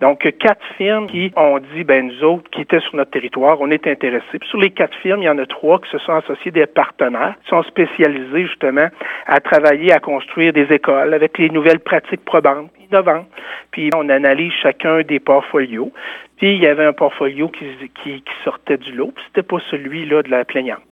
Donc, quatre firmes qui ont dit, ben nous autres, qui étaient sur notre territoire, on est intéressés. Puis sur les quatre firmes, il y en a trois qui se sont associés des partenaires, qui sont spécialisés justement à travailler à construire des écoles avec les nouvelles pratiques probantes, innovantes. Puis on analyse chacun des portfolios. Puis il y avait un portfolio qui, qui, sortait du lot, puis c'était pas celui-là de la plaignante.